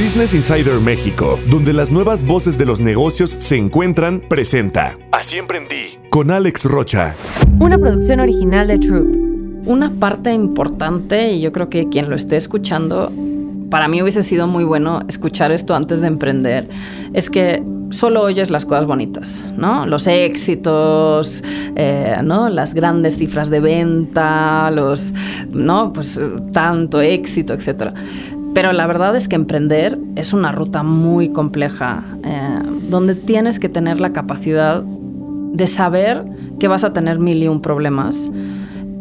Business Insider México, donde las nuevas voces de los negocios se encuentran, presenta Así emprendí con Alex Rocha. Una producción original de Troop. Una parte importante, y yo creo que quien lo esté escuchando, para mí hubiese sido muy bueno escuchar esto antes de emprender, es que solo oyes las cosas bonitas, ¿no? Los éxitos, eh, ¿no? Las grandes cifras de venta, los, ¿no? Pues tanto éxito, etcétera. Pero la verdad es que emprender es una ruta muy compleja, eh, donde tienes que tener la capacidad de saber que vas a tener mil y un problemas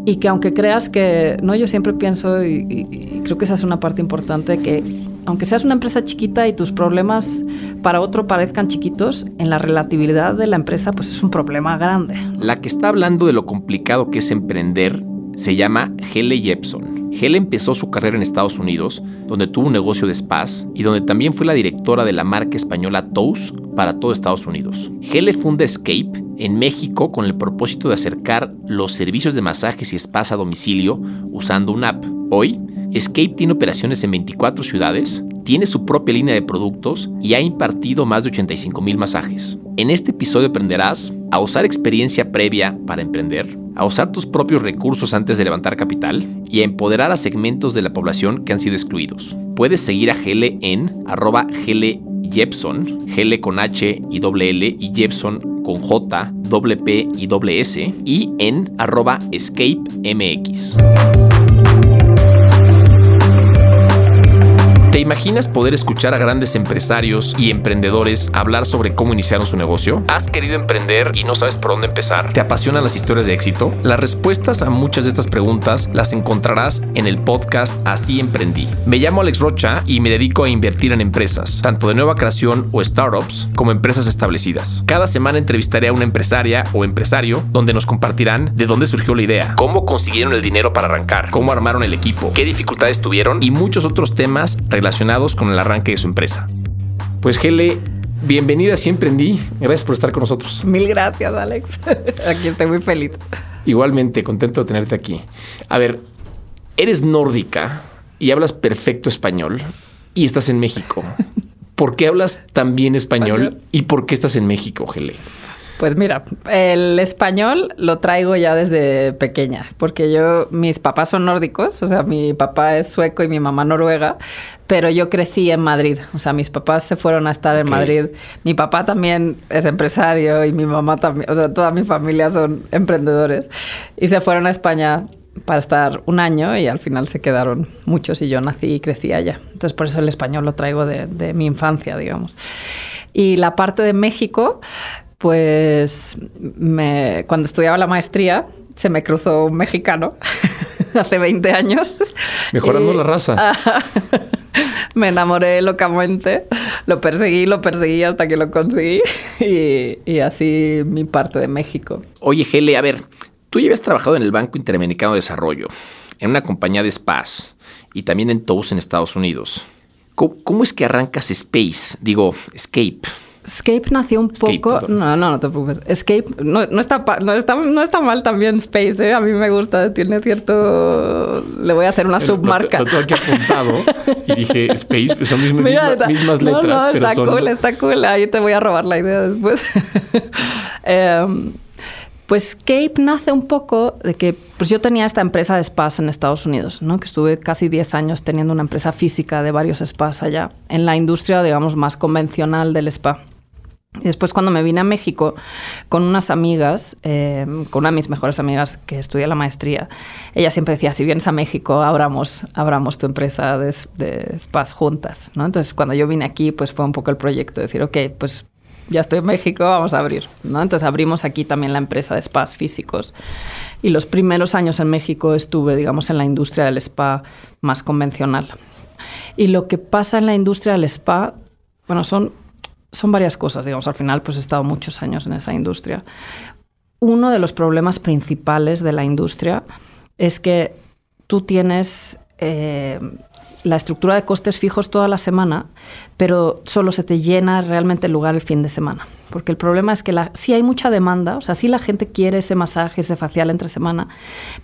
y que aunque creas que, no, yo siempre pienso y, y creo que esa es una parte importante, que aunque seas una empresa chiquita y tus problemas para otro parezcan chiquitos, en la relatividad de la empresa pues es un problema grande. La que está hablando de lo complicado que es emprender se llama Hele Jepson. Hele empezó su carrera en Estados Unidos, donde tuvo un negocio de spas y donde también fue la directora de la marca española Toast para todo Estados Unidos. Hele funda Escape en México con el propósito de acercar los servicios de masajes y spas a domicilio usando una app. Hoy, Escape tiene operaciones en 24 ciudades, tiene su propia línea de productos y ha impartido más de 85 mil masajes. En este episodio aprenderás a usar experiencia previa para emprender, a usar tus propios recursos antes de levantar capital y a empoderar a segmentos de la población que han sido excluidos. Puedes seguir a Gele en arroba Gele Gele con H y doble L y Jepson con J, doble P y doble S y en arroba Escape ¿Te imaginas poder escuchar a grandes empresarios y emprendedores hablar sobre cómo iniciaron su negocio? ¿Has querido emprender y no sabes por dónde empezar? ¿Te apasionan las historias de éxito? Las respuestas a muchas de estas preguntas las encontrarás en el podcast Así Emprendí. Me llamo Alex Rocha y me dedico a invertir en empresas, tanto de nueva creación o startups, como empresas establecidas. Cada semana entrevistaré a una empresaria o empresario donde nos compartirán de dónde surgió la idea, cómo consiguieron el dinero para arrancar, cómo armaron el equipo, qué dificultades tuvieron y muchos otros temas relacionados con el arranque de su empresa. Pues Gele, bienvenida, siempre emprendí. Gracias por estar con nosotros. Mil gracias, Alex. Aquí estoy muy feliz. Igualmente, contento de tenerte aquí. A ver, eres nórdica y hablas perfecto español y estás en México. ¿Por qué hablas tan bien español y por qué estás en México, Gele? Pues mira, el español lo traigo ya desde pequeña, porque yo, mis papás son nórdicos, o sea, mi papá es sueco y mi mamá noruega, pero yo crecí en Madrid, o sea, mis papás se fueron a estar en okay. Madrid. Mi papá también es empresario y mi mamá también, o sea, toda mi familia son emprendedores y se fueron a España para estar un año y al final se quedaron muchos y yo nací y crecí allá. Entonces por eso el español lo traigo de, de mi infancia, digamos. Y la parte de México, pues me, cuando estudiaba la maestría se me cruzó un mexicano hace 20 años. Mejorando y, la raza. me enamoré locamente, lo perseguí, lo perseguí hasta que lo conseguí y, y así mi parte de México. Oye, Gele, a ver, tú ya habías trabajado en el Banco Interamericano de Desarrollo, en una compañía de spas y también en Toast en Estados Unidos. ¿Cómo, cómo es que arrancas Space? Digo, Escape. Escape nació un Escape, poco. perdón. No, no, no te preocupes. Escape no, no, está, no, está, no está mal también Space, ¿eh? A mí me gusta, tiene cierto. Le voy a hacer una Pero submarca. Lo, lo tengo aquí apuntado y dije Space, pues son mis, Mira, misma, está- mismas letras, no, pero está son. cool, está cool. Ahí te voy a robar la idea después. Em, pues Escape nace un poco de que pues yo tenía esta empresa de spas en Estados Unidos, ¿no? que estuve casi 10 años teniendo una empresa física de varios spas allá, en la industria, digamos, más convencional del spa. Después cuando me vine a México con unas amigas, eh, con una de mis mejores amigas que estudia la maestría, ella siempre decía, si vienes a México, abramos, abramos tu empresa de, de spas juntas. ¿no? Entonces cuando yo vine aquí, pues fue un poco el proyecto, de decir, ok, pues ya estoy en México, vamos a abrir. ¿no? Entonces abrimos aquí también la empresa de spas físicos. Y los primeros años en México estuve, digamos, en la industria del spa más convencional. Y lo que pasa en la industria del spa, bueno, son son varias cosas, digamos, al final pues he estado muchos años en esa industria. Uno de los problemas principales de la industria es que tú tienes eh, la estructura de costes fijos toda la semana, pero solo se te llena realmente el lugar el fin de semana. Porque el problema es que la, sí hay mucha demanda, o sea, sí la gente quiere ese masaje, ese facial entre semana,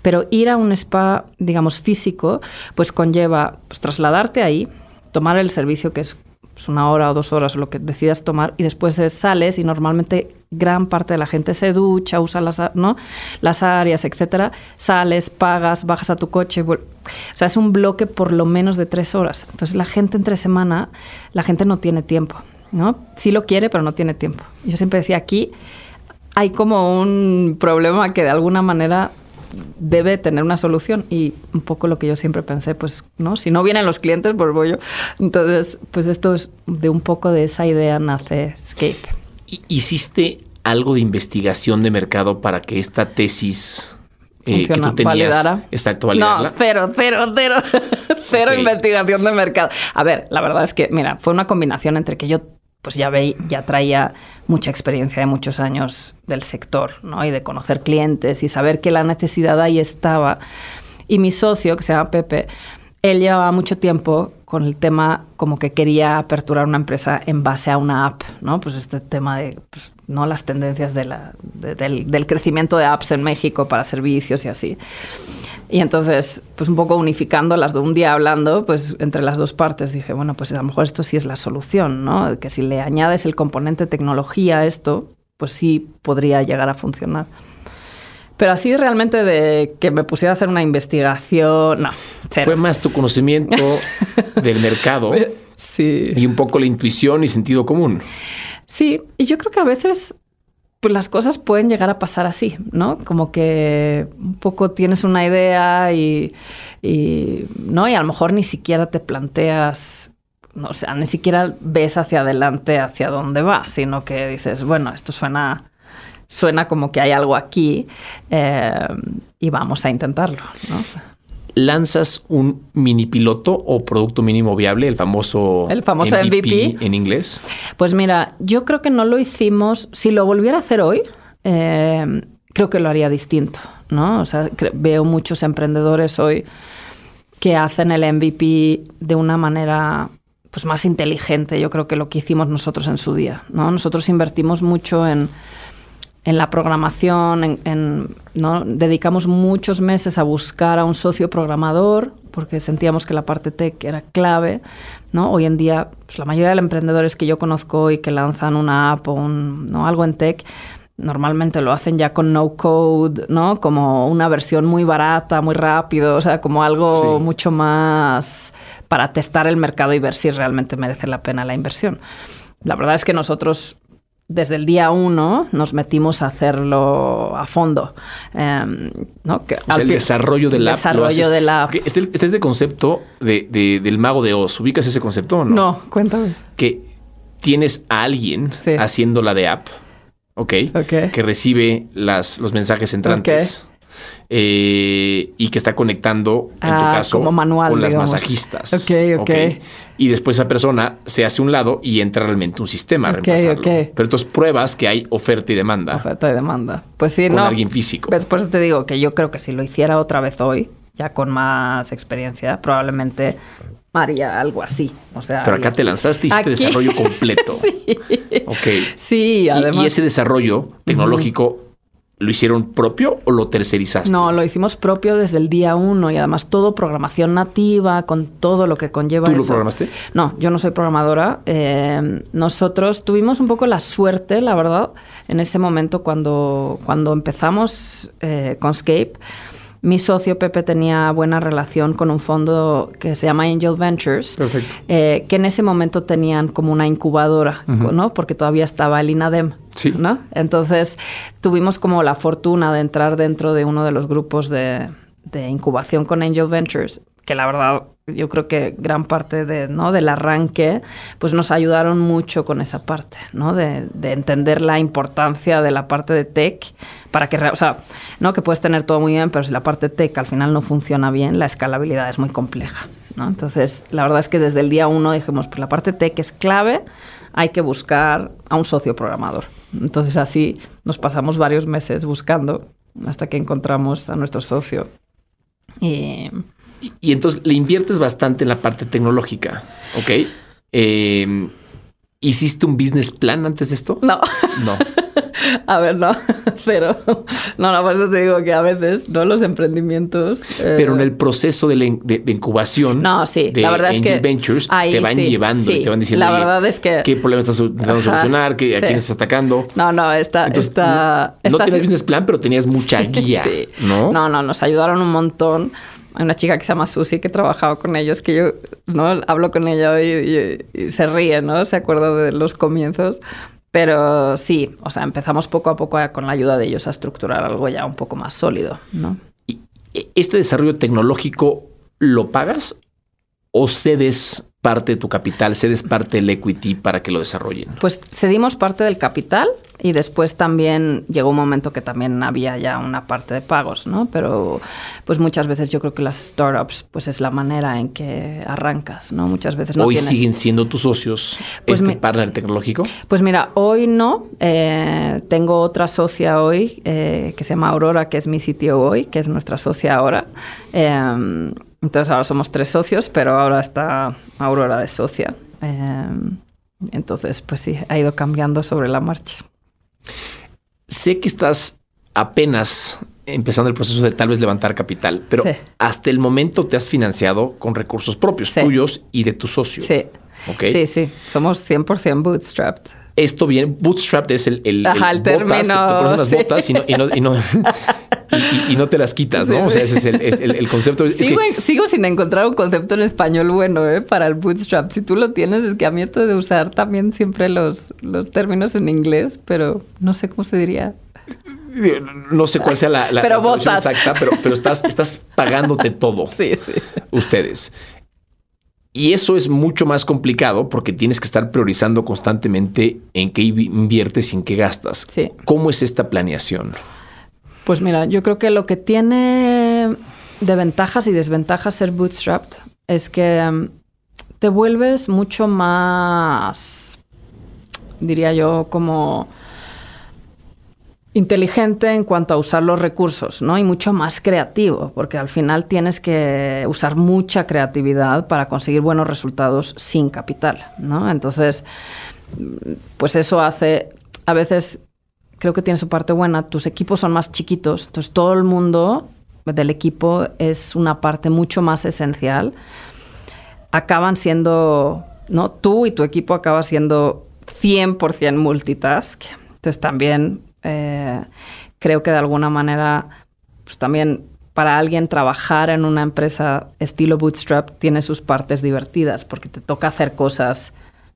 pero ir a un spa, digamos, físico, pues conlleva pues, trasladarte ahí, tomar el servicio que es pues, una hora o dos horas o lo que decidas tomar y después sales y normalmente gran parte de la gente se ducha, usa las, ¿no? las áreas, etcétera, sales, pagas, bajas a tu coche. O sea, es un bloque por lo menos de tres horas. Entonces la gente entre semana, la gente no tiene tiempo, ¿no? Sí lo quiere, pero no tiene tiempo. Yo siempre decía, aquí hay como un problema que de alguna manera debe tener una solución y un poco lo que yo siempre pensé, pues, ¿no? Si no vienen los clientes, pues voy yo. Entonces, pues esto es de un poco de esa idea nace Escape. ¿Hiciste algo de investigación de mercado para que esta tesis eh, que tú tenías, validara? Exacto, No, cero, cero, cero, cero investigación de mercado. A ver, la verdad es que, mira, fue una combinación entre que yo pues ya veí, ya traía mucha experiencia de muchos años del sector, ¿no? Y de conocer clientes y saber que la necesidad ahí estaba. Y mi socio, que se llama Pepe, él llevaba mucho tiempo con el tema como que quería aperturar una empresa en base a una app, ¿no? Pues este tema de, pues, ¿no? Las tendencias de la, del, del, crecimiento de apps en México para servicios y así. Y entonces, pues un poco unificando las de un día hablando, pues entre las dos partes dije, bueno, pues a lo mejor esto sí es la solución, ¿no? Que si le añades el componente tecnología a esto, pues sí podría llegar a funcionar. Pero así realmente de que me pusiera a hacer una investigación, no. Fue más tu conocimiento del mercado sí. y un poco la intuición y sentido común. Sí, y yo creo que a veces pues las cosas pueden llegar a pasar así, ¿no? Como que un poco tienes una idea y, ¿no? Y a lo mejor ni siquiera te planteas, no, o sea, ni siquiera ves hacia adelante hacia dónde vas, sino que dices, bueno, esto suena, suena como que hay algo aquí eh, y vamos a intentarlo, ¿no? Lanzas un mini piloto o producto mínimo viable, el famoso, el famoso MVP, en inglés? Pues mira, yo creo que no lo hicimos. Si lo volviera a hacer hoy, eh, creo que lo haría distinto, ¿no? O sea, veo muchos emprendedores hoy que hacen el MVP de una manera pues más inteligente, yo creo que lo que hicimos nosotros en su día, ¿no? Nosotros invertimos mucho en en la programación, en, ¿no? dedicamos muchos meses a buscar a un socio programador porque sentíamos que la parte tech era clave. ¿no? Hoy en día, pues, la mayoría de los emprendedores que yo conozco y que lanzan una app o ¿no? algo en tech, normalmente lo hacen ya con no code, ¿no? Como una versión muy barata, muy rápido, o sea, como algo mucho más para testar el mercado y ver si realmente merece la pena la inversión. La verdad es que nosotros desde el día uno nos metimos a hacerlo a fondo. Em, ¿no? Que el desarrollo de la desarrollo de la Este, este, es de concepto de, del mago de Oz. ¿Ubicas ese concepto o no? No, cuéntame. Que tienes a alguien haciendo la de app, ¿ok? Que recibe las, los mensajes entrantes. Eh, y que está conectando, en tu ah, caso, con las masajistas. Ok, ok. Y después esa persona se hace un lado y entra realmente un sistema a reemplazarlo. Pero entonces pruebas que hay oferta y demanda. Oferta y demanda. Pues sí, con no. alguien físico. Después te digo que yo creo que si lo hiciera otra vez hoy, ya con más experiencia, probablemente haría algo así. O sea, Pero acá te lanzaste y hiciste desarrollo completo. sí. Ok. Sí, además. Y, ese desarrollo tecnológico ¿Lo hicieron propio o lo tercerizaste? No, lo hicimos propio desde el día uno y además todo programación nativa, con todo lo que conlleva ¿Tú lo programaste? No, yo no soy programadora. Eh, nosotros tuvimos un poco la suerte, la verdad, en ese momento cuando, cuando empezamos eh, con Scape mi socio Pepe tenía buena relación con un fondo que se llama Angel Ventures, eh, que en ese momento tenían como una incubadora, ¿no? Porque todavía estaba el INADEM. Sí. ¿no? Entonces tuvimos como la fortuna de entrar dentro de uno de los grupos de, de incubación con Angel Ventures, que la verdad yo creo que gran parte de, ¿no? del arranque, pues nos ayudaron mucho con esa parte, ¿no? De, de, entender la importancia de la parte de tech para que, o sea, no que puedes tener todo muy bien, pero si la parte tech al final no funciona bien, la escalabilidad es muy compleja, ¿no? Entonces, la verdad es que desde el día uno dijimos, pues la parte tech es clave, hay que buscar a un socio programador. Entonces, así nos pasamos varios meses buscando hasta que encontramos a nuestro socio. Y y, entonces le inviertes bastante en la parte tecnológica, ¿ok? Em, ¿Hiciste un business plan antes de esto? No. No. a ver, no, pero no, no, por eso te digo que a veces, ¿no? Los emprendimientos. Eh, pero en el proceso de, incubasión. No, sí, de la verdad es que. Ventures te van llevando y te van diciendo. La verdad es que. ¿Qué problema estás intentando solucionar? ¿A quién estás atacando? No, no, está. está no, tenías business plan, pero tenías mucha guía, ¿no? No, no, nos ayudaron un montón. Hay una chica que se llama Susi que trabajaba con ellos, que yo no hablo con ella hoy y, se ríe, ¿no? Se acuerda de los comienzos. Pero sí, o sea, empezamos poco a poco con la ayuda de ellos a estructurar algo ya un poco más sólido, ¿no? ¿Y este desarrollo tecnológico lo pagas o cedes parte de tu capital, cedes parte del equity para que lo desarrollen? Pues cedimos parte del capital y después también llegó un momento que también había ya una parte de pagos, ¿no? Pero pues muchas veces yo creo que las startups pues es la manera en que arrancas, ¿no? Muchas veces no Hoy siguen siendo tus socios pues este partner tecnológico. Pues mira, hoy no. Eh, tengo otra socia hoy eh, que se llama Aurora, que es mi sitio hoy, que es nuestra socia ahora. Eh, entonces ahora somos tres socios, pero ahora está Aurora de socia. Em, entonces, pues sí, ha ido cambiando sobre la marcha. Sé que estás apenas empezando el proceso de tal vez levantar capital, pero hasta el momento te has financiado con recursos propios tuyos y de tu socio. Sí. Sí, sí, somos 100% bootstrapped. Esto bien, bootstrapped es el, el, el, término, te, pones las botas y no, y no, y, no te las quitas, ¿no? O sea, ese es el, concepto. Sigo, sin encontrar un concepto en español bueno ¿eh? para el bootstrap. Si tú lo tienes, es que a mí esto de usar también siempre los, los términos en inglés, pero no sé cómo se diría. No sé cuál sea la, la, pero exacta, pero, pero estás, estás pagándote todo. Sí, sí. Ustedes. Y eso es mucho más complicado porque tienes que estar priorizando constantemente en qué inviertes y en qué gastas. Sí. ¿Cómo es esta planeación? Pues mira, yo creo que lo que tiene de ventajas y desventajas ser bootstrapped es que um, te vuelves mucho más, diría yo, como inteligente en cuanto a usar los recursos, ¿no? Y mucho más creativo, porque al final tienes que usar mucha creatividad para conseguir buenos resultados sin capital, ¿no? Entonces, pues eso hace a veces creo que tiene su parte buena. Tus equipos son más chiquitos, entonces todo el mundo del equipo es una parte mucho más esencial. Acaban siendo, ¿no? Tú y tu equipo acaban siendo 100% multitask. Entonces también eh, creo que de alguna manera, pues también para alguien trabajar en una empresa estilo Bootstrap tiene sus partes divertidas porque te toca hacer cosas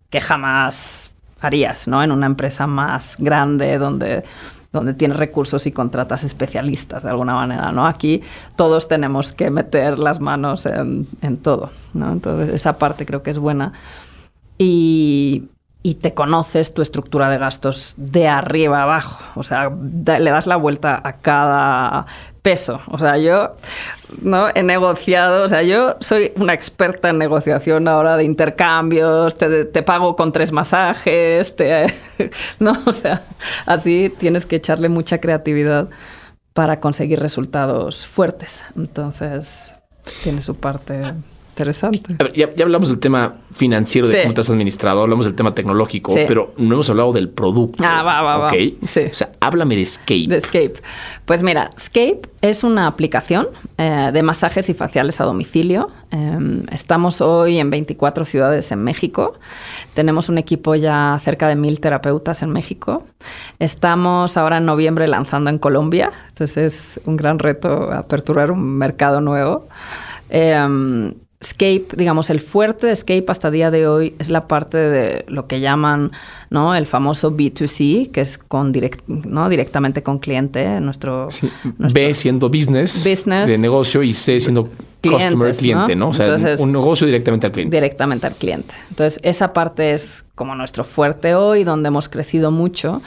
que jamás harías, ¿no? En una empresa más grande donde donde tienes recursos y contratas especialistas de alguna manera, ¿no? Aquí todos tenemos que meter las manos en, en todo, ¿no? Entonces esa parte creo que es buena. Y, y te conoces tu estructura de gastos de arriba abajo. O sea, le das la vuelta a cada peso. O sea, yo no he negociado, o sea, yo soy una experta en negociación ahora de intercambios, te, pago con tres masajes, no, o sea, así tienes que echarle mucha creatividad para conseguir resultados fuertes. Entonces, pues, tiene su parte interesante. ya, hablamos del tema financiero de cómo te has administrado, hablamos del tema tecnológico, pero no hemos hablado del producto. Ah, va, va, va. Sí. O sea, háblame de Scape. De Scape. Pues mira, Scape es una aplicación eh, de masajes y faciales a domicilio. Em, estamos hoy en 24 ciudades en México. Tenemos un equipo ya cerca de mil terapeutas en México. Estamos ahora en noviembre lanzando en Colombia. Entonces es un gran reto aperturar un mercado nuevo. Eh, Scape, digamos, el fuerte de Scape hasta día de hoy es la parte de lo que llaman ¿no? el famoso B2C, que es con direct, ¿no? directamente con cliente. Nuestro, B siendo business, business, de negocio y C siendo customer, cliente, ¿no? O sea, un negocio directamente al cliente. Directamente al cliente. Entonces, esa parte es como nuestro fuerte hoy, donde hemos crecido mucho.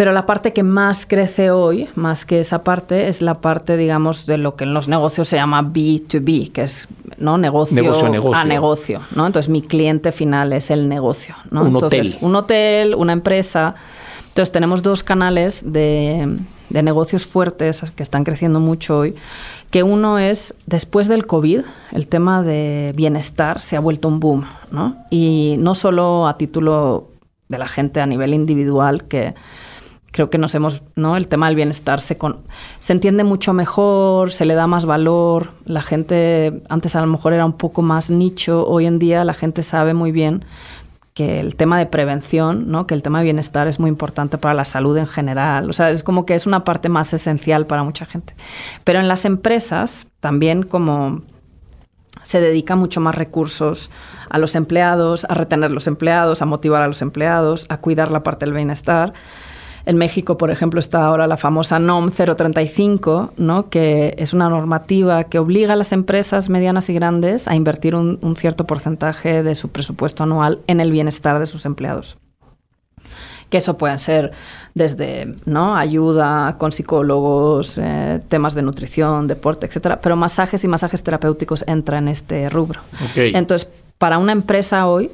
Pero la parte que más crece hoy, más que esa parte, es la parte, digamos, de lo que en los negocios se llama B2B, que es ¿no? negocio, a negocio. ¿no? Entonces, mi cliente final es el negocio. ¿no? Un hotel. Un hotel, una empresa. Entonces, tenemos dos canales de, de negocios fuertes que están creciendo mucho hoy, que uno es, después del COVID, el tema de bienestar se ha vuelto un boom, ¿no? Y no solo a título de la gente a nivel individual que creo que nos hemos, ¿no? El tema del bienestar se, con, se entiende mucho mejor, se le da más valor. La gente, antes a lo mejor era un poco más nicho, hoy en día la gente sabe muy bien que el tema de prevención, ¿no? que el tema de bienestar es muy importante para la salud en general. O sea, es como que es una parte más esencial para mucha gente. Pero en las empresas, también como se dedica mucho más recursos a los empleados, a retener los empleados, a motivar a los empleados, a cuidar la parte del bienestar. En México, por ejemplo, está ahora la famosa NOM 035, ¿no? que es una normativa que obliga a las empresas medianas y grandes a invertir un, un cierto porcentaje de su presupuesto anual en el bienestar de sus empleados que eso pueden ser desde ¿no? ayuda con psicólogos, eh, temas de nutrición, deporte, etcétera, pero masajes y masajes terapéuticos entran en este rubro. Entonces, para una empresa hoy,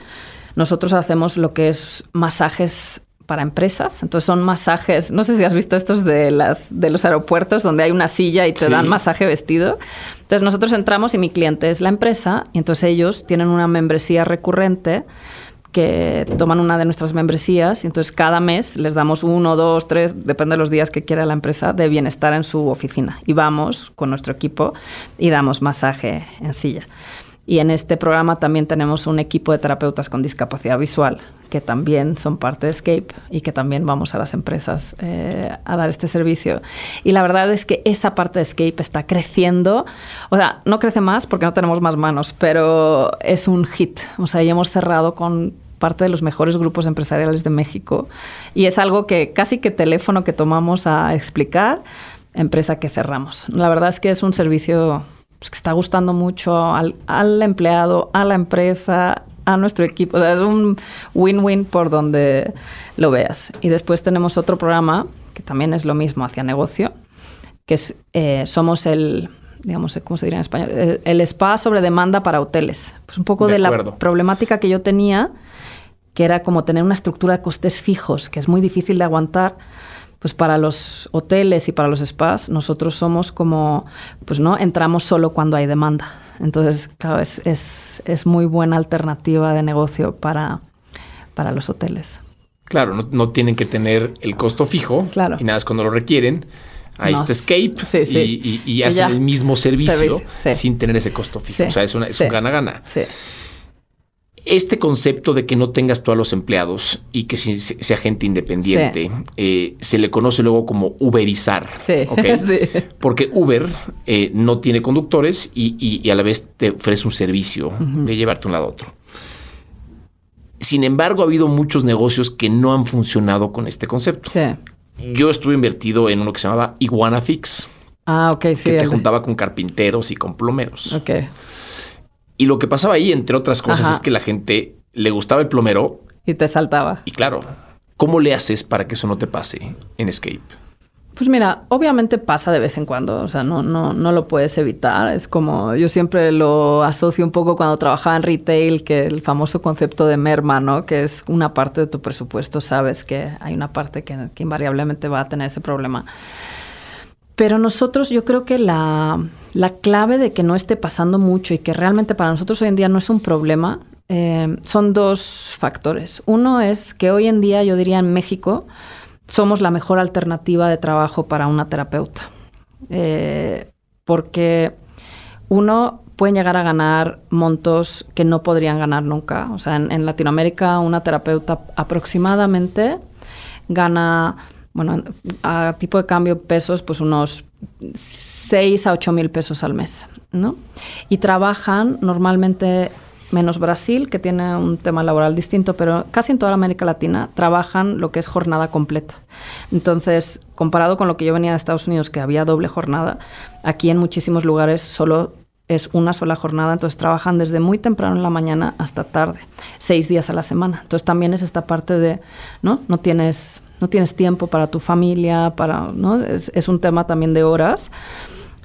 nosotros hacemos lo que es masajes para empresas. Entonces son masajes, no sé si has visto estos de, las, de los aeropuertos donde hay una silla y te dan masaje vestido. Entonces nosotros entramos y mi cliente es la empresa y entonces ellos tienen una membresía recurrente que toman una de nuestras membresías y entonces cada mes les damos uno, dos, tres, depende de los días que quiera la empresa, de bienestar en su oficina. Y vamos con nuestro equipo y damos masaje en silla. Y en este programa también tenemos un equipo de terapeutas con discapacidad visual, que también son parte de Escape y que también vamos a las empresas eh, a dar este servicio. Y la verdad es que esa parte de Escape está creciendo. O sea, no crece más porque no tenemos más manos, pero es un hit. O sea, ya hemos cerrado con parte de los mejores grupos empresariales de México y es algo que casi que teléfono que tomamos a explicar, empresa que cerramos. La verdad es que es un servicio pues, que está gustando mucho al, empleado, a la empresa, a nuestro equipo. es un win-win por donde lo veas. Y después tenemos otro programa que también es lo mismo hacia negocio, que es eh, somos el digamos, ¿cómo se diría en español? Eh, el, spa sobre demanda para hoteles. Pues un poco de, de la problemática que yo tenía que era como tener una estructura de costes fijos, que es muy difícil de aguantar. Pues para los hoteles y para los spas, nosotros somos como, pues no, entramos solo cuando hay demanda. Entonces, claro, es, es, es muy buena alternativa de negocio para, para los hoteles. Claro, no, no, tienen que tener el costo fijo claro. y nada es cuando lo requieren. Ahí está Escape Y, y, hacen el mismo servicio sin tener ese costo fijo. O sea, es, una, es un gana-gana. Sí este concepto de que no tengas tú a los empleados y que sea gente independiente, eh, se le conoce luego como uberizar. Sí. Porque Uber eh, no tiene conductores y, a la vez te ofrece un servicio de llevarte de un lado a otro. Sin embargo, ha habido muchos negocios que no han funcionado con este concepto. Yo estuve invertido en uno que se llamaba Iguana Fix. Ah, ok, sí. Que te juntaba con carpinteros y con plomeros. Ok. Y lo que pasaba ahí, entre otras cosas, es que la gente le gustaba el plomero. Y te saltaba. Y claro, ¿cómo le haces para que eso no te pase en Escape? Pues mira, obviamente pasa de vez en cuando, o sea, no, no, no lo puedes evitar. Es como, yo siempre lo asocio un poco cuando trabajaba en retail, que el famoso concepto de merma, ¿no? Que es una parte de tu presupuesto, sabes que hay una parte que, que invariablemente va a tener ese problema. Pero nosotros, yo creo que la, clave de que no esté pasando mucho y que realmente para nosotros hoy en día no es un problema, eh, son dos factores. Uno es que hoy en día, yo diría en México, somos la mejor alternativa de trabajo para una terapeuta. Eh, porque uno puede llegar a ganar montos que no podrían ganar nunca. O sea, en Latinoamérica una terapeuta aproximadamente gana bueno, a tipo de cambio pesos, pues unos 6 a 8 mil pesos al mes, ¿no? Y trabajan normalmente menos Brasil, que tiene un tema laboral distinto, pero casi en toda América Latina trabajan lo que es jornada completa. Entonces, comparado con lo que yo venía de Estados Unidos, que había doble jornada, aquí en muchísimos lugares solo es una sola jornada, entonces trabajan desde muy temprano en la mañana hasta tarde, seis días a la semana. Entonces también es esta parte de, ¿no? No tienes, no tienes tiempo para tu familia, para, ¿no? Es, un tema también de horas,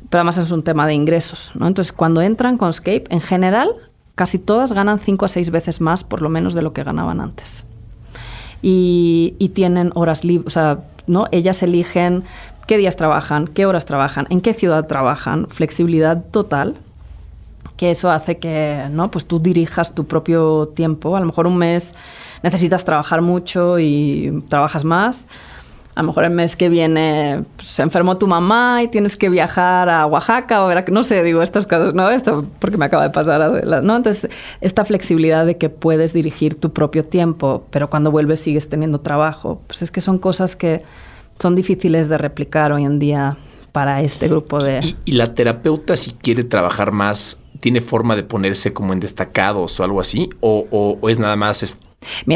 pero además es un tema de ingresos, ¿no? Entonces cuando entran con Scape, en general, casi todas ganan cinco a seis veces más, por lo menos, de lo que ganaban antes. Y, tienen horas libres, o sea, ¿no? Ellas eligen qué días trabajan, qué horas trabajan, en qué ciudad trabajan, flexibilidad total que eso hace que ¿no? pues tú dirijas tu propio tiempo. A lo mejor un mes necesitas trabajar mucho y trabajas más. a lo mejor el mes que viene pues, se enfermó tu mamá y tienes que viajar a Oaxaca o a no sé, digo estos casos, no, esto porque me acaba de pasar, ¿no? Entonces, esta flexibilidad de que puedes dirigir tu propio tiempo, pero cuando vuelves sigues teniendo trabajo, pues es que son cosas que son difíciles de replicar hoy en día para este grupo de... y la terapeuta si quiere trabajar más tiene forma de ponerse como en destacados o algo así? ¿O, es nada más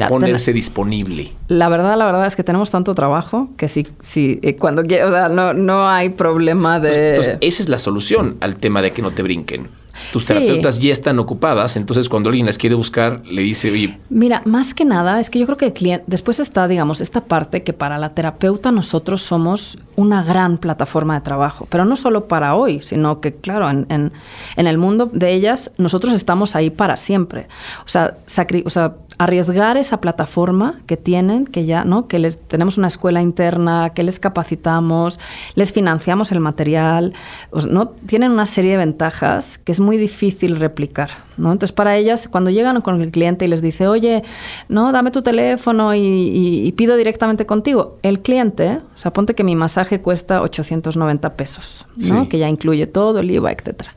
ponerse disponible? La verdad, la verdad es que tenemos tanto trabajo que sí, sí, eh, cuando o sea, no, no hay problema de... Entonces, esa es la solución al tema de que no te brinquen tus terapeutas ya están ocupadas, entonces cuando alguien las quiere buscar, le dice, oye... Mira, más que nada, es que yo creo que el cliente, después está, digamos, esta parte que para la terapeuta nosotros somos una gran plataforma de trabajo, pero no solo para hoy, sino que, claro, en, en, el mundo de ellas, nosotros estamos ahí para siempre. O sea, o sea arriesgar esa plataforma que tienen, que ya, ¿no? Que les tenemos una escuela interna, que les capacitamos, les financiamos el material, ¿no? Tienen una serie de ventajas que es muy difícil replicar, ¿no? Entonces, para ellas, cuando llegan con el cliente y les dice, oye, no, dame tu teléfono y, pido directamente contigo, el cliente, o sea, ponte que mi masaje cuesta 890 pesos, ¿no? Que ya incluye todo, el IVA, etcétera.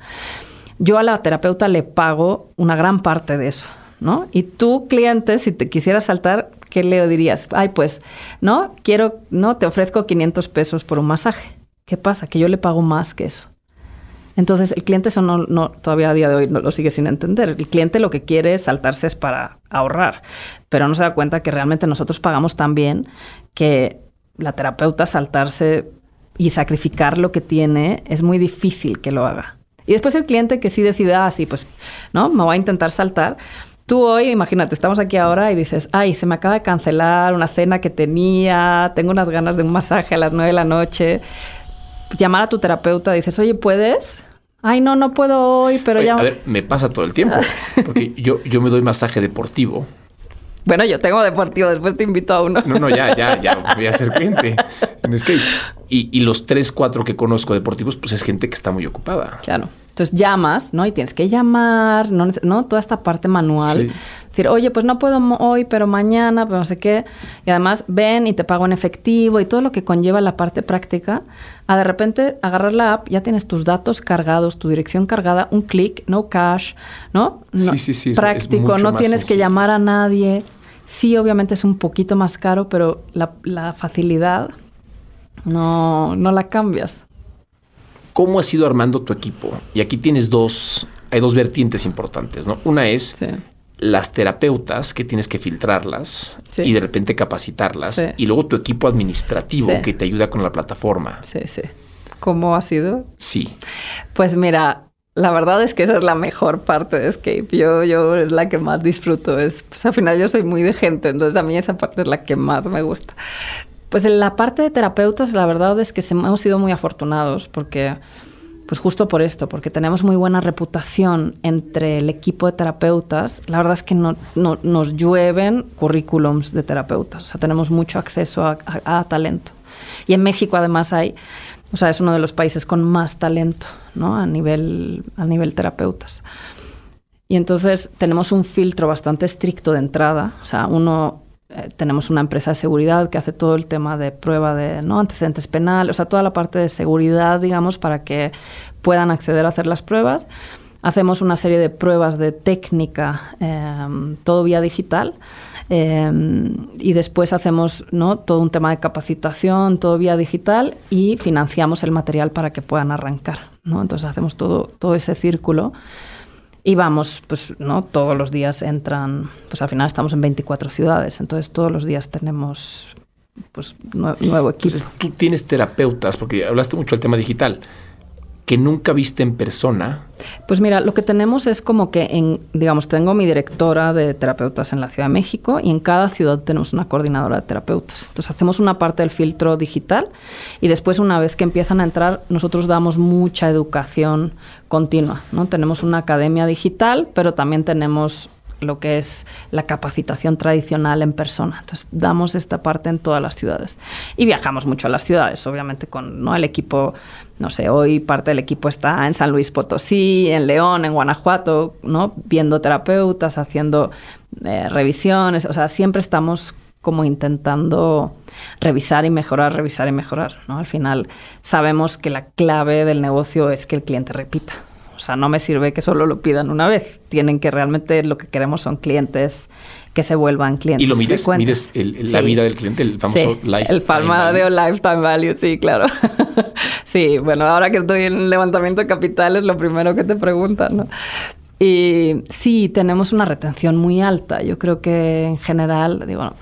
Yo a la terapeuta le pago una gran parte de eso. ¿No? Y tú, cliente, si te quisieras saltar, ¿qué le dirías? Ay, pues, ¿no? Quiero, ¿no? Te ofrezco 500 pesos por un masaje. ¿Qué pasa? Que yo le pago más que eso. Entonces, el cliente eso no, todavía a día de hoy no lo sigue sin entender. El cliente lo que quiere saltarse es para ahorrar, pero no se da cuenta que realmente nosotros pagamos tan bien que la terapeuta saltarse y sacrificar lo que tiene es muy difícil que lo haga. Y después el cliente que sí decida, ah, sí, pues, ¿no? Me voy a intentar saltar, Tú hoy, imagínate, estamos aquí ahora y dices, ay, se me acaba de cancelar una cena que tenía, tengo unas ganas de un masaje a las nueve de la noche. Llamar a tu terapeuta, dices, oye, ¿puedes? Ay, no, no puedo hoy, pero ya... A ver, me pasa todo el tiempo, porque yo, yo me doy masaje deportivo. Bueno, yo tengo deportivo, después te invito a uno. No, no, ya, ya, ya voy a ser cliente en skate. Y, y los tres, cuatro que conozco deportivos, pues es gente que está muy ocupada. Claro. Entonces llamas, ¿no? Y tienes que llamar, ¿no? ¿no? Toda esta parte manual. Decir, oye, pues no puedo hoy, pero mañana, pero no sé qué. Y además ven y te pago en efectivo y todo lo que conlleva la parte práctica. A de repente agarrar la app, ya tienes tus datos cargados, tu dirección cargada, un clic, no cash, ¿no? sí, sí, sí. Práctico, no tienes que llamar a nadie. Sí, obviamente es un poquito más caro, pero la, la facilidad no, no la cambias. ¿Cómo has ido armando tu equipo? Y aquí tienes dos, hay dos vertientes importantes, ¿no? Una es las terapeutas que tienes que filtrarlas y de repente capacitarlas. Y luego tu equipo administrativo que te ayuda con la plataforma. Sí, sí. ¿Cómo ha sido? Sí. Pues mira, la verdad es que esa es la mejor parte de Escape. Yo, yo es la que más disfruto. Es, pues al final yo soy muy de gente, entonces a mí esa parte es la que más me gusta. Pues en la parte de terapeutas, la verdad es que hemos sido muy afortunados porque, pues justo por esto, porque tenemos muy buena reputación entre el equipo de terapeutas. La verdad es que no, nos llueven currículums de terapeutas, o sea, tenemos mucho acceso a, talento. Y en México además hay, o sea, es uno de los países con más talento, ¿no? A nivel, a nivel terapeutas. Y entonces tenemos un filtro bastante estricto de entrada, o sea, uno eh, tenemos una empresa de seguridad que hace todo el tema de prueba de ¿no? antecedentes penales, o sea, toda la parte de seguridad, digamos, para que puedan acceder a hacer las pruebas. Hacemos una serie de pruebas de técnica, em, todo vía digital. Em, y después hacemos ¿no? todo un tema de capacitación, todo vía digital y financiamos el material para que puedan arrancar. ¿no? Entonces hacemos todo, todo ese círculo. Y vamos, pues, ¿no? Todos los días entran, pues al final estamos en 24 ciudades, entonces todos los días tenemos, pues, nuevo equipo. Entonces tú tienes terapeutas, porque hablaste mucho del tema digital que nunca viste en persona? Pues mira, lo que tenemos es como que en, digamos, tengo mi directora de terapeutas en la Ciudad de México y en cada ciudad tenemos una coordinadora de terapeutas. Entonces hacemos una parte del filtro digital y después una vez que empiezan a entrar, nosotros damos mucha educación continua, ¿no? Tenemos una academia digital, pero también tenemos lo que es la capacitación tradicional en persona. Entonces, damos esta parte en todas las ciudades. Y viajamos mucho a las ciudades, obviamente con ¿no? el equipo, no sé, hoy parte del equipo está en San Luis Potosí, en León, en Guanajuato, ¿no? viendo terapeutas, haciendo eh, revisiones, o sea, siempre estamos como intentando revisar y mejorar, revisar y mejorar. ¿no? Al final sabemos que la clave del negocio es que el cliente repita. O sea, no me sirve que solo lo pidan una vez. Tienen que realmente lo que queremos son clientes que se vuelvan clientes. Y lo mides, mides la vida del cliente, el famoso sí, lifetime El famoso lifetime value, sí, claro. sí, bueno, ahora que estoy en levantamiento de capital es lo primero que te preguntan, ¿no? Y sí, tenemos una retención muy alta. Yo creo que en general, digo,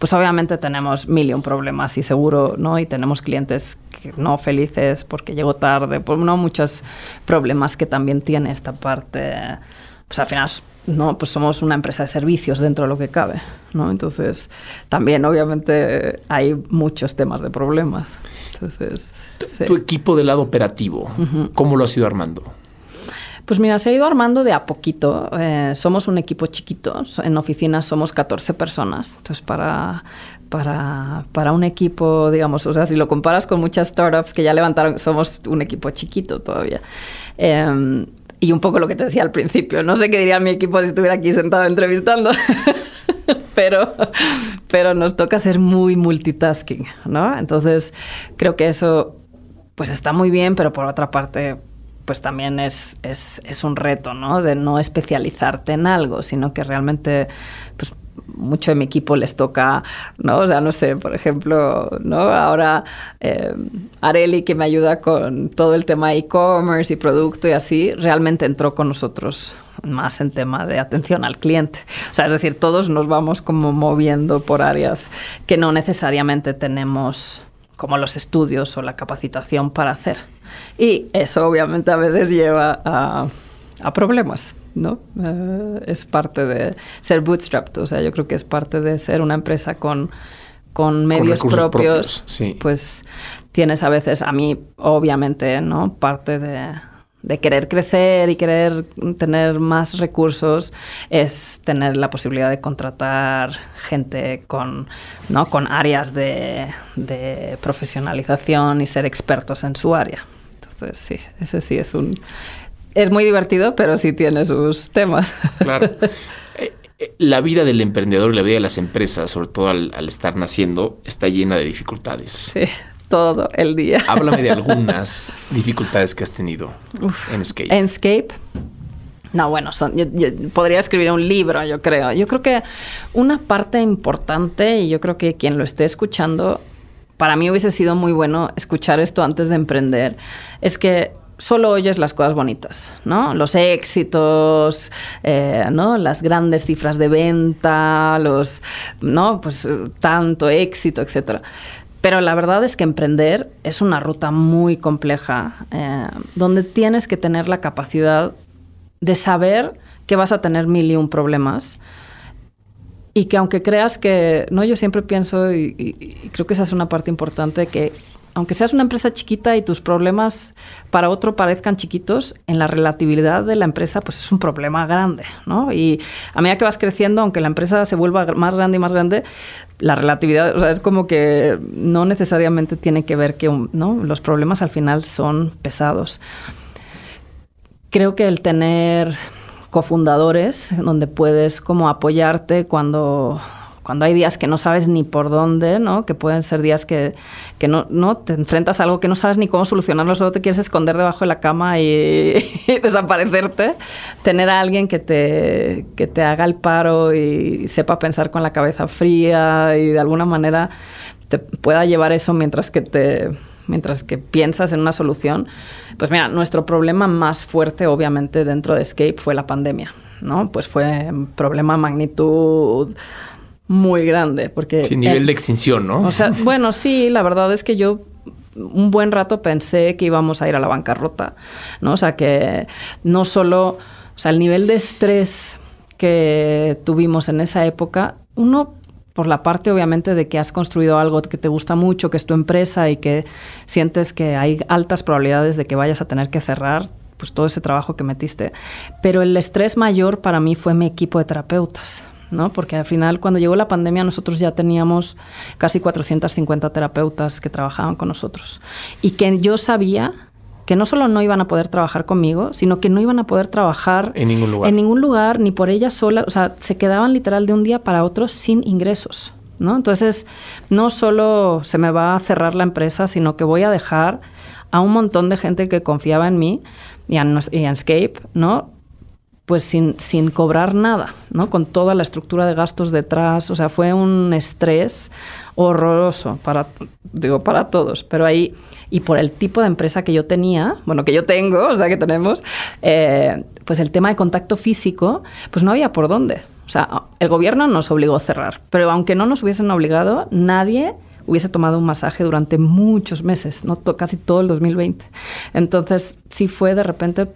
pues obviamente tenemos mil y un problemas y seguro, ¿no? Y tenemos clientes no felices porque llegó tarde, pues no muchos problemas que también tiene esta parte. Pues al final, no, pues somos una empresa de servicios dentro de lo que cabe, ¿no? Entonces, también obviamente hay muchos temas de problemas. Entonces, tu equipo del lado operativo, ¿cómo lo has ido armando? Pues mira, se ha ido armando de a poquito. Eh, somos un equipo chiquito. En oficinas somos 14 personas. Entonces, para, para, para, un equipo, digamos, o sea, si lo comparas con muchas startups que ya levantaron, somos un equipo chiquito todavía. Em, y un poco lo que te decía al principio. No sé qué diría mi equipo si estuviera aquí sentado entrevistando. pero, pero nos toca ser muy multitasking, ¿no? Entonces, creo que eso pues está muy bien, pero por otra parte pues también es, es, es, un reto, ¿no? De no especializarte en algo, sino que realmente, pues mucho de mi equipo les toca, ¿no? O sea, no sé, por ejemplo, ¿no? Ahora eh, Areli, que me ayuda con todo el tema e-commerce y producto y así, realmente entró con nosotros más en tema de atención al cliente. O sea, es decir, todos nos vamos como moviendo por áreas que no necesariamente tenemos como los estudios o la capacitación para hacer. Y eso obviamente a veces lleva a, problemas, ¿no? Eh, es parte de ser bootstrapped, o sea, yo creo que es parte de ser una empresa con, con medios propios, pues tienes a veces, a mí obviamente, ¿no? Parte de, de querer crecer y querer tener más recursos es tener la posibilidad de contratar gente con, ¿no? con áreas de, de profesionalización y ser expertos en su área. Entonces, sí, ese sí es un... Es muy divertido, pero sí tiene sus temas. Claro. Eh, eh, la vida del emprendedor y la vida de las empresas, sobre todo al, estar naciendo, está llena de dificultades. Sí, todo el día. Háblame de algunas dificultades que has tenido en Escape. En Escape. No, bueno, son, yo, podría escribir un libro, yo creo. Yo creo que una parte importante, y yo creo que quien lo esté escuchando para mí hubiese sido muy bueno escuchar esto antes de emprender, es que solo oyes las cosas bonitas, ¿no? Los éxitos, eh, ¿no? Las grandes cifras de venta, los, ¿no? Pues tanto éxito, etcétera. Pero la verdad es que emprender es una ruta muy compleja, eh, donde tienes que tener la capacidad de saber que vas a tener mil y un problemas, y que aunque creas que, no, yo siempre pienso, y, creo que esa es una parte importante, que aunque seas una empresa chiquita y tus problemas para otro parezcan chiquitos, en la relatividad de la empresa, pues es un problema grande, ¿no? Y a medida que vas creciendo, aunque la empresa se vuelva más grande y más grande, la relatividad, o sea, es como que no necesariamente tiene que ver que. Los problemas al final son pesados. Creo que el tener cofundadores, donde puedes como apoyarte cuando, cuando hay días que no sabes ni por dónde, ¿no? Que pueden ser días que, que no, no te enfrentas a algo que no sabes ni cómo solucionarlo, solo te quieres esconder debajo de la cama y, desaparecerte. Tener a alguien que te, que te haga el paro y sepa pensar con la cabeza fría y de alguna manera te pueda llevar eso mientras que te mientras que piensas en una solución. Pues mira, nuestro problema más fuerte, obviamente, dentro de Escape fue la pandemia, ¿no? Pues fue un problema magnitud muy grande, porque... Sí, nivel de extinción, ¿no? O sea, bueno, sí, la verdad es que yo un buen rato pensé que íbamos a ir a la bancarrota, ¿no? O sea, que no solo, o sea, el nivel de estrés que tuvimos en esa época, uno por la parte obviamente de que has construido algo que te gusta mucho, que es tu empresa y que sientes que hay altas probabilidades de que vayas a tener que cerrar, pues todo ese trabajo que metiste. Pero el estrés mayor para mí fue mi equipo de terapeutas. ¿No? Porque al final, cuando llegó la pandemia, nosotros ya teníamos casi 450 terapeutas que trabajaban con nosotros. Y que yo sabía que no solo no iban a poder trabajar conmigo, sino que no iban a poder trabajar en ningún lugar, en ningún lugar ni por ellas solas, o sea, se quedaban literal de un día para otro sin ingresos. ¿no? Entonces, no solo se me va a cerrar la empresa, sino que voy a dejar a un montón de gente que confiaba en mí y en, y en ¿no? Pues sin, sin cobrar nada, ¿no? Con toda la estructura de gastos detrás. O sea, fue un estrés horroroso para, digo, para todos. Pero ahí, y por el tipo de empresa que yo tenía, bueno, que yo tengo, o sea, que tenemos, eh, pues el tema de contacto físico, pues no había por dónde. O sea, el gobierno nos obligó a cerrar, pero aunque no nos hubiesen obligado, nadie hubiese tomado un masaje durante muchos meses, ¿no? casi todo el 2020. Entonces, sí fue de repente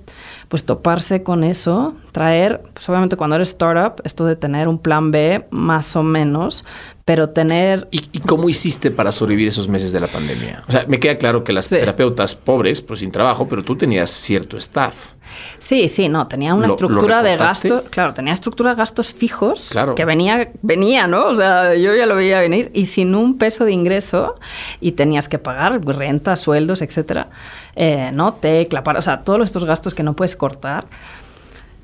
pues toparse con eso, traer, pues obviamente cuando eres startup, esto de tener un plan B más o menos, pero tener... ¿Y, cómo hiciste para sobrevivir esos meses de la pandemia? O sea, me queda claro que las terapeutas pobres, pues sin trabajo, pero tú tenías cierto staff. Sí, sí, no, tenía una estructura de gastos, claro, tenía estructura de gastos fijos claro. que venía, venía, ¿no? O sea, yo ya lo veía venir y sin un peso de ingreso y tenías que pagar renta, sueldos, etcétera, eh, ¿no? Tecla, para, o sea, todos estos gastos que no puedes cortar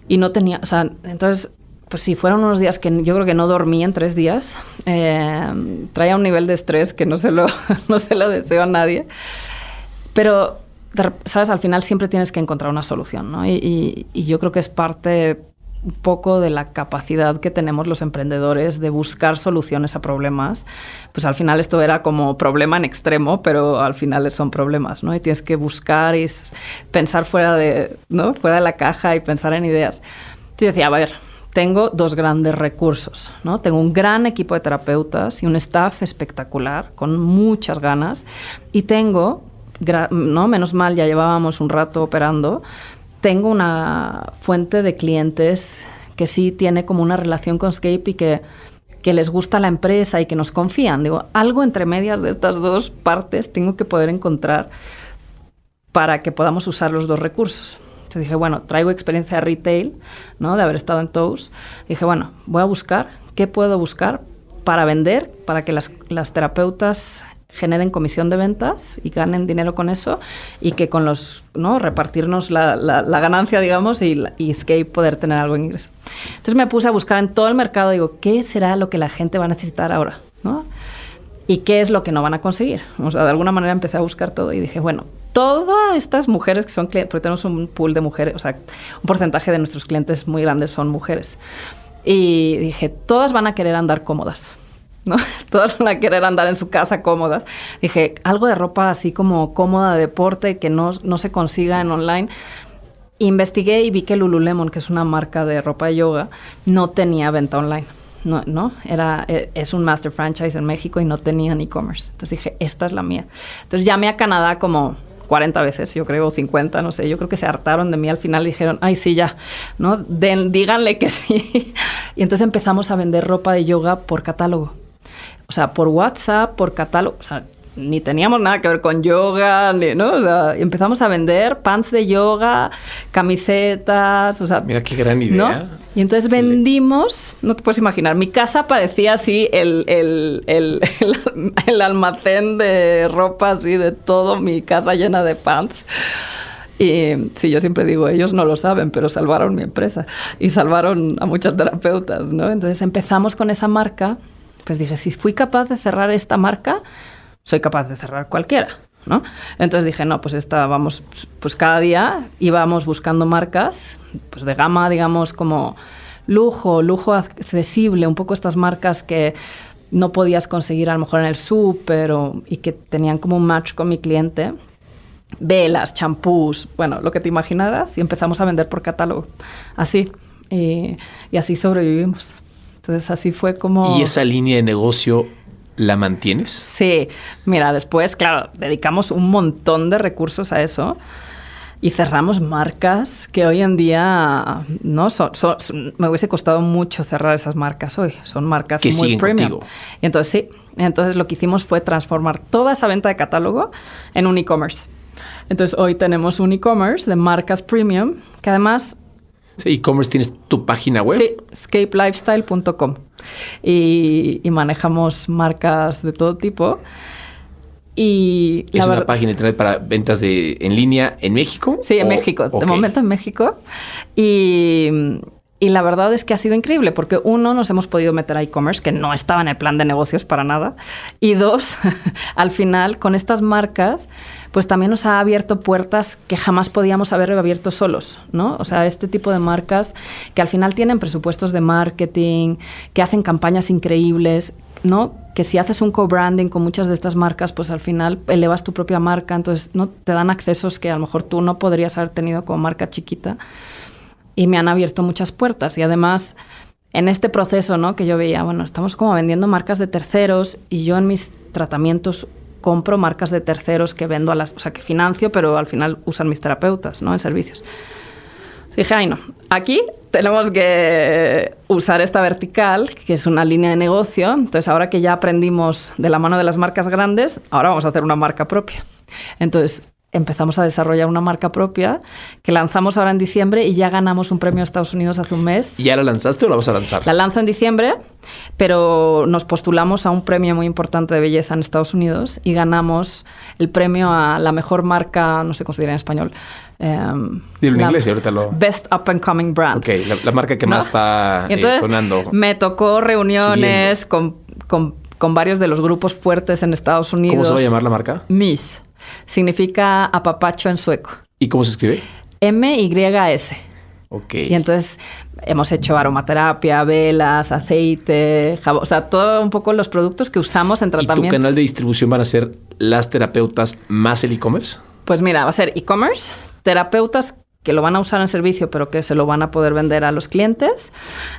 y no tenía, o sea, entonces pues sí, fueron unos días que yo creo que no dormí en tres días. Eh, traía un nivel de estrés que no se lo, no se lo deseo a nadie. Pero sabes, al final siempre tienes que encontrar una solución, ¿no? Y, yo creo que es parte un poco de la capacidad que tenemos los emprendedores de buscar soluciones a problemas. Pues al final esto era como problema en extremo, pero al final son problemas, ¿no? Y tienes que buscar y pensar fuera de, ¿no? fuera de la caja y pensar en ideas. Entonces decía, a ver, tengo dos grandes recursos, ¿no? Tengo un gran equipo de terapeutas y un staff espectacular, con muchas ganas, y tengo no menos mal ya llevábamos un rato operando, tengo una fuente de clientes que sí tiene como una relación con Scape y que, que les gusta la empresa y que nos confían. Digo, algo entre medias de estas dos partes tengo que poder encontrar para que podamos usar los dos recursos. Entonces dije, bueno, traigo experiencia de retail, ¿no? De haber estado en Toast. Dije, bueno, voy a buscar, ¿qué puedo buscar para vender, para que las, las terapeutas generen comisión de ventas y ganen dinero con eso y que con los, ¿no? Repartirnos la, la, ganancia, digamos, y, y Escape poder tener algo en ingreso. Entonces me puse a buscar en todo el mercado, digo, ¿qué será lo que la gente va a necesitar ahora? ¿no? ¿Y qué es lo que no van a conseguir? O sea, de alguna manera empecé a buscar todo y dije, bueno, todas estas mujeres que son clientes, porque tenemos un pool de mujeres, o sea, un porcentaje de nuestros clientes muy grandes son mujeres. Y dije, todas van a querer andar cómodas ¿no? Todas van a querer andar en su casa cómodas. Dije, algo de ropa así como cómoda, de deporte, que no, no se consiga en online. Investigué y vi que Lululemon, que es una marca de ropa de yoga, no tenía venta online. No, no, era, e, es un master franchise en México y no tenían e-commerce. Entonces dije, esta es la mía. Entonces llamé a Canadá como 40 veces, yo creo, 50, no sé. Yo creo que se hartaron de mí al final y dijeron, ay, sí, ya, ¿no? díganle que sí. y entonces empezamos a vender ropa de yoga por catálogo. O sea, por WhatsApp, por catálogo, o sea, ni teníamos nada que ver con yoga, ni, ¿no? O sea, empezamos a vender pants de yoga, camisetas, o sea... Mira qué gran idea. Y entonces vendimos, no te puedes imaginar, mi casa parecía así el, el, el, el, almacén de ropa, así de todo, mi casa llena de pants. Y sí, yo siempre digo, ellos no lo saben, pero salvaron mi empresa y salvaron a muchas terapeutas, ¿no? Entonces empezamos con esa marca pues dije, si fui capaz de cerrar esta marca, soy capaz de cerrar cualquiera. ¿no? Entonces dije, no, pues esta, vamos, pues cada día íbamos buscando marcas, pues de gama, digamos, como lujo, lujo accesible, un poco estas marcas que no podías conseguir a lo mejor en el súper y que tenían como un match con mi cliente. Velas, champús, bueno, lo que te imaginaras y empezamos a vender por catálogo. Así. y así sobrevivimos. Entonces así fue como... ¿Y esa línea de negocio la mantienes? Sí, mira, después, claro, dedicamos un montón de recursos a eso y cerramos marcas que hoy en día no son, me hubiese costado mucho cerrar esas marcas hoy. Son marcas que muy premium. Y entonces sí, entonces lo que hicimos fue transformar toda esa venta de catálogo en un e-commerce. Entonces hoy tenemos un e-commerce de marcas premium que además e-commerce tienes tu página web. Sí, escapelifestyle.com. Y, y, manejamos marcas de todo tipo. Y es una página de internet para ventas de, en línea en México. Sí, en México. De momento en México. Y, y la verdad es que ha sido increíble porque uno, nos hemos podido meter a e-commerce, que no estaba en el plan de negocios para nada. Y dos, al final, con estas marcas, pues también nos ha abierto puertas que jamás podíamos haber abierto solos, ¿no? O sea, este tipo de marcas que al final tienen presupuestos de marketing, que hacen campañas increíbles, ¿no? Que si haces un co-branding con muchas de estas marcas, pues al final elevas tu propia marca, entonces no te dan accesos que a lo mejor tú no podrías haber tenido como marca chiquita y me han abierto muchas puertas. Y además, en este proceso, ¿no? Que yo veía, bueno, estamos como vendiendo marcas de terceros y yo en mis tratamientos compro marcas de terceros que vendo a las, o sea, que financio, pero al final usan mis terapeutas, ¿no? En servicios. Dije, ay no, aquí tenemos que usar esta vertical, que es una línea de negocio. Entonces, ahora que ya aprendimos de la mano de las marcas grandes, ahora vamos a hacer una marca propia. Entonces, empezamos a desarrollar una marca propia que lanzamos ahora en diciembre y ya ganamos un premio a Estados Unidos hace un mes. ¿Y ya la lanzaste o la vas a lanzar? La lanzo en diciembre, pero nos postulamos a un premio muy importante de belleza en Estados Unidos y ganamos el premio a la mejor marca, no se diría en español. Um, Dilo en inglés y ahorita lo... Best Up and Coming Brand. Ok, la, marca que más está eh, sonando. Me tocó reuniones con, con, con varios de los grupos fuertes en Estados Unidos. ¿Cómo se va a llamar la marca? Miss. Significa apapacho en sueco. ¿Y cómo se escribe? M-Y-S. Ok. Y entonces hemos hecho aromaterapia, velas, aceite, jabón, o sea, todo un poco los productos que usamos en tratamiento. ¿Y tu canal de distribución van a ser las terapeutas más el e-commerce? Pues mira, va a ser e-commerce, terapeutas que lo van a usar en servicio, pero que se lo van a poder vender a los clientes.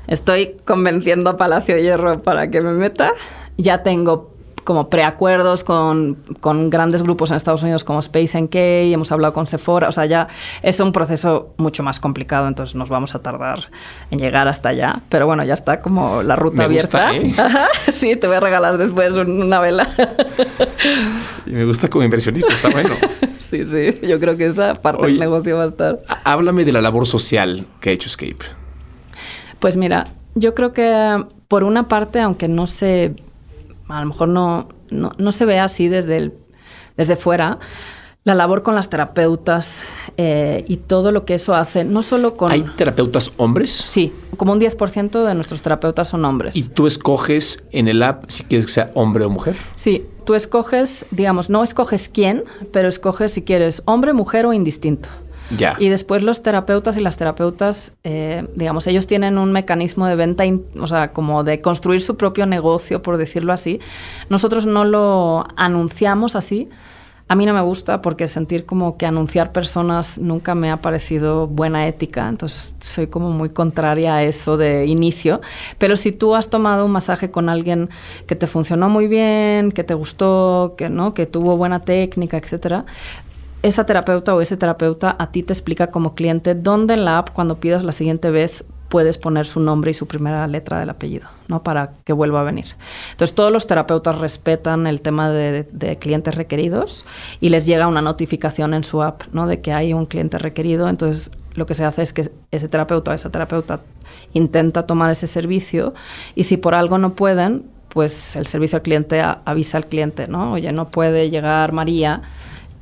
Estoy convenciendo a Palacio Hierro para que me meta. Ya tengo como preacuerdos con, con grandes grupos en Estados Unidos como Space NK, hemos hablado con Sephora, o sea, ya es un proceso mucho más complicado, entonces nos vamos a tardar en llegar hasta allá. Pero bueno, ya está como la ruta abierta. ¿eh? Sí, te voy a regalar después una vela. Y me gusta como inversionista, está bueno. Sí, sí, yo creo que esa parte del negocio va a estar. Háblame de la labor social que ha hecho Escape. Pues mira, yo creo que por una parte, aunque no se a lo mejor no, no, se ve así desde, desde fuera, la labor con las terapeutas eh, y todo lo que eso hace, no solo con... ¿Hay terapeutas hombres? Sí, como un 10% de nuestros terapeutas son hombres. ¿Y tú escoges en el app si quieres que sea hombre o mujer? Sí, tú escoges, digamos, no escoges quién, pero escoges si quieres hombre, mujer o indistinto. Y después los terapeutas y las terapeutas, eh, digamos, ellos tienen un mecanismo de venta, o sea, como de construir su propio negocio, por decirlo así. Nosotros no lo anunciamos así. A mí no me gusta porque sentir como que anunciar personas nunca me ha parecido buena ética, entonces soy como muy contraria a eso de inicio. Pero si tú has tomado un masaje con alguien que te funcionó muy bien, que te gustó, que no, que tuvo buena técnica, etcétera, esa terapeuta o ese terapeuta a ti te explica como cliente dónde en la app cuando pidas la siguiente vez puedes poner su nombre y su primera letra del apellido, ¿no? Para que vuelva a venir. Entonces, todos los terapeutas respetan el tema de, clientes requeridos y les llega una notificación en su app, ¿no? De que hay un cliente requerido. Entonces, lo que se hace es que ese terapeuta o esa terapeuta intenta tomar ese servicio y si por algo no pueden, pues el servicio al cliente avisa al cliente, ¿no? Oye, no puede llegar María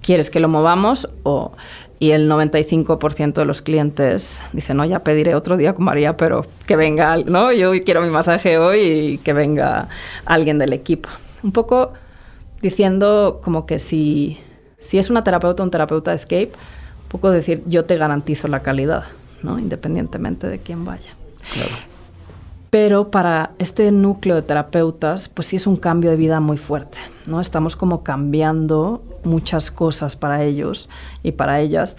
¿quieres que lo movamos? O, y el 95% de los clientes dicen, no, ya pediré otro día con María, pero que venga, ¿no? Yo quiero mi masaje hoy y que venga alguien del equipo. Un poco diciendo como que si, si es una terapeuta o un terapeuta de escape, un poco decir, yo te garantizo la calidad, ¿no? Independientemente de quién vaya. Claro. Pero para este núcleo de terapeutas, pues sí es un cambio de vida muy fuerte, ¿no? Estamos como cambiando muchas cosas para ellos y para ellas,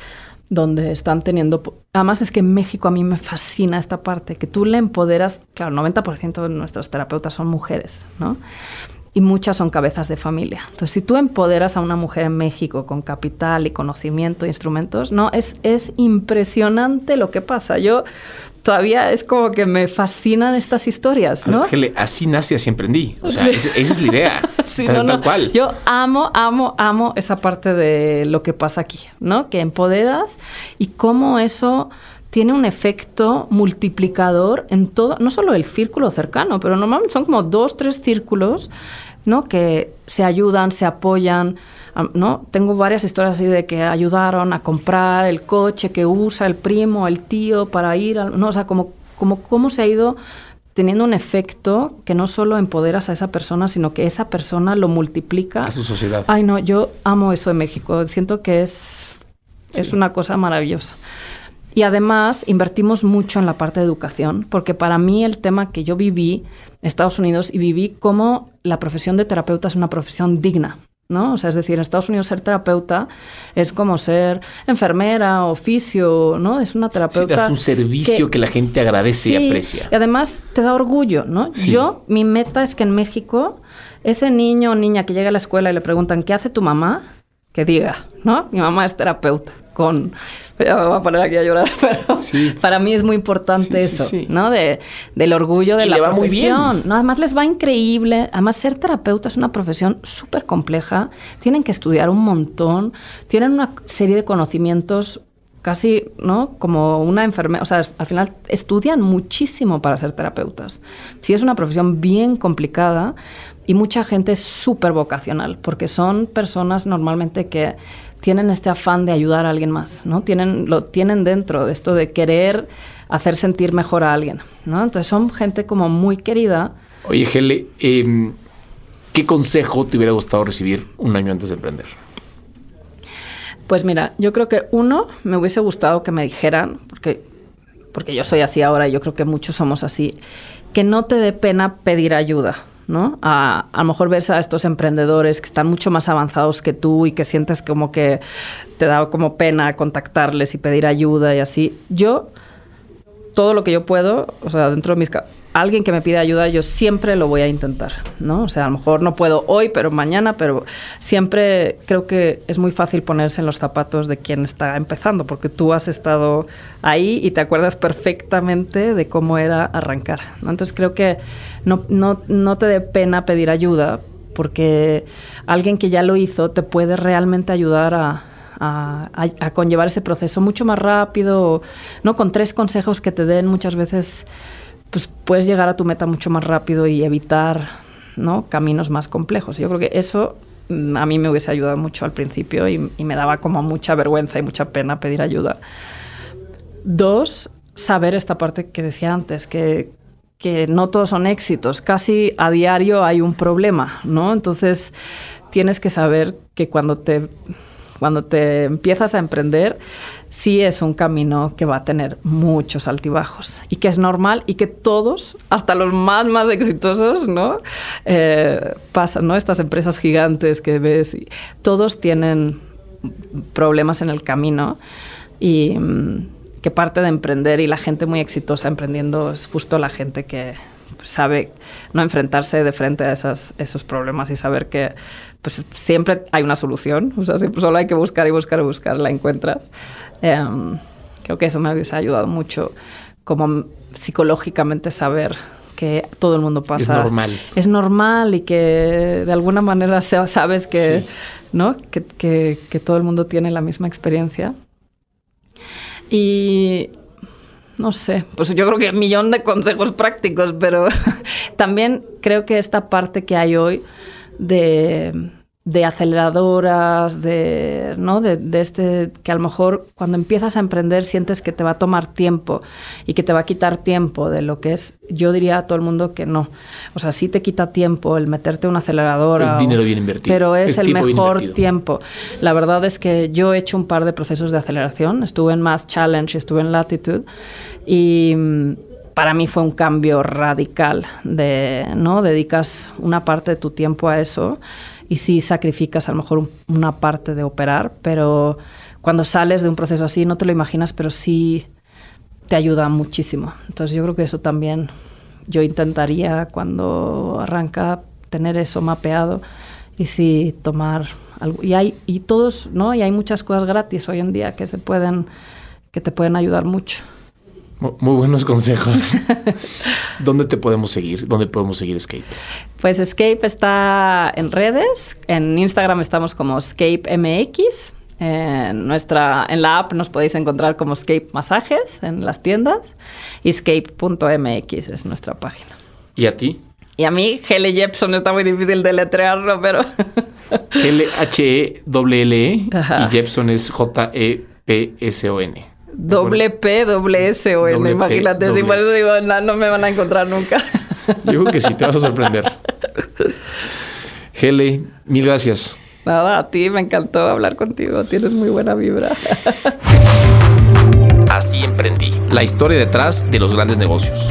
donde están teniendo... Además es que en México a mí me fascina esta parte, que tú le empoderas, claro, 90% de nuestras terapeutas son mujeres, ¿no? y muchas son cabezas de familia. Entonces, si tú empoderas a una mujer en México con capital y conocimiento, instrumentos, no, es, es impresionante lo que pasa. Yo todavía es como que me fascinan estas historias, ¿no? así nace, así emprendí. O sea, esa, es la idea. sí, tal, cual. Yo amo, amo, amo esa parte de lo que pasa aquí, ¿no? Que empoderas y cómo eso tiene un efecto multiplicador en todo, no solo el círculo cercano, pero normalmente son como dos, tres círculos, ¿no? Que se ayudan, se apoyan, ¿no? Tengo varias historias así de que ayudaron a comprar el coche que usa el primo, el tío para ir, no, o sea, como como cómo se ha ido teniendo un efecto que no solo empoderas a esa persona, sino que esa persona lo multiplica. A su sociedad. Ay, no, yo amo eso de México. Siento que es, es una cosa maravillosa. Y además invertimos mucho en la parte de educación, porque para mí el tema que yo viví en Estados Unidos y viví como la profesión de terapeuta es una profesión digna. ¿no? O sea, es decir, en Estados Unidos ser terapeuta es como ser enfermera, oficio, ¿no? Es una terapeuta. Sí, es un servicio que, la gente agradece y aprecia. Y además te da orgullo, ¿no? Yo, mi meta es que en México, ese niño o niña que llega a la escuela y le preguntan, ¿qué hace tu mamá? Que diga, ¿no? Mi mamá es terapeuta con... Ya me voy a poner aquí a llorar, pero para mí es muy importante eso, ¿no? De, del orgullo de la profesión. No, además les va increíble. Además, ser terapeuta es una profesión súper compleja. Tienen que estudiar un montón. Tienen una serie de conocimientos casi, ¿no? Como una enfermera, o sea, al final estudian muchísimo para ser terapeutas. Sí es una profesión bien complicada y mucha gente es súper vocacional, porque son personas normalmente que tienen este afán de ayudar a alguien más, ¿no? Tienen, lo tienen dentro de esto de querer hacer sentir mejor a alguien, ¿no? Entonces son gente como muy querida. Oye, Gele, em, ¿qué consejo te hubiera gustado recibir un año antes de emprender? Pues mira, yo creo que uno, me hubiese gustado que me dijeran, porque, porque yo soy así ahora y yo creo que muchos somos así, que no te dé pena pedir ayuda. ¿No? A, a lo mejor ves a estos emprendedores que están mucho más avanzados que tú y que sientes como que te da como pena contactarles y pedir ayuda y así. Yo, todo lo que yo puedo, o sea, dentro de mis alguien que me pida ayuda, yo siempre lo voy a intentar, ¿no? O sea, a lo mejor no puedo hoy, pero mañana, pero siempre creo que es muy fácil ponerse en los zapatos de quien está empezando, porque tú has estado ahí y te acuerdas perfectamente de cómo era arrancar, ¿no? Entonces creo que no, no, no te dé pena pedir ayuda, porque alguien que ya lo hizo te puede realmente ayudar a, a, a, conllevar ese proceso mucho más rápido, ¿no? Con tres consejos que te den muchas veces pues puedes llegar a tu meta mucho más rápido y evitar ¿no? caminos más complejos. Yo creo que eso mm, a mí me hubiese ayudado mucho al principio y, me daba como mucha vergüenza y mucha pena pedir ayuda. Dos, saber esta parte que decía antes, que, que no todos son éxitos, casi a diario hay un problema, ¿no? Entonces tienes que saber que cuando te cuando te empiezas a emprender, sí es un camino que va a tener muchos altibajos y que es normal y que todos, hasta los más, más exitosos, ¿no? Eh, pasan, ¿no? Estas empresas gigantes que ves, todos tienen problemas en el camino y mm, que parte de emprender y la gente muy exitosa emprendiendo es justo la gente que sabe no enfrentarse de frente a esas, esos problemas y saber que pues, siempre hay una solución. O sea, siempre solo hay que buscar y buscar y buscar, la encuentras. Em, creo que eso me hubiese ayudado mucho como psicológicamente saber que todo el mundo pasa. Es normal. Es normal y que de alguna manera sabes que, ¿no? Que, que, que todo el mundo tiene la misma experiencia. Y no sé, pues yo creo que un millón de consejos prácticos, pero también creo que esta parte que hay hoy de de aceleradoras, de, ¿no? De, de, este, que a lo mejor cuando empiezas a emprender sientes que te va a tomar tiempo y que te va a quitar tiempo de lo que es, yo diría a todo el mundo que no. O sea, sí te quita tiempo el meterte una aceleradora. Es dinero bien invertido. Pero es, el mejor tiempo. La verdad es que yo he hecho un par de procesos de aceleración. Estuve en Mass Challenge, estuve en Latitude y mm, para mí fue un cambio radical de, ¿no? Dedicas una parte de tu tiempo a eso y sí sacrificas a lo mejor una parte de operar, pero cuando sales de un proceso así no te lo imaginas, pero sí te ayuda muchísimo. Entonces yo creo que eso también yo intentaría cuando arranca tener eso mapeado y sí tomar algo. Y hay y todos, ¿no? Y hay muchas cosas gratis hoy en día que se pueden que te pueden ayudar mucho. Muy buenos consejos. ¿Dónde te podemos seguir? ¿Dónde podemos seguir Escape? Pues Escape está en redes. En Instagram estamos como Escape MX. En, nuestra, en la app nos podéis encontrar como Escape Masajes en las tiendas. Escape.mx es nuestra página. ¿Y a ti? Y a mí, Hele Jepson, está muy difícil de letrearlo, pero... L-H-E-L-L-E -E, y Jepson es J-E-P-S-O-N. Doble P, doble S o N, imagínate. Sí, por eso digo, no, no me van a encontrar nunca. Yo creo que sí, te vas a sorprender. Hele, mil gracias. Nada, a ti me encantó hablar contigo. Tienes muy buena vibra. Así emprendí. La historia detrás de los grandes negocios.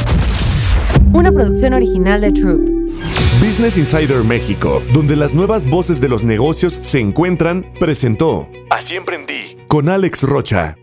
Una producción original de Troop. Business Insider México, donde las nuevas voces de los negocios se encuentran, presentó Así emprendí con Alex Rocha.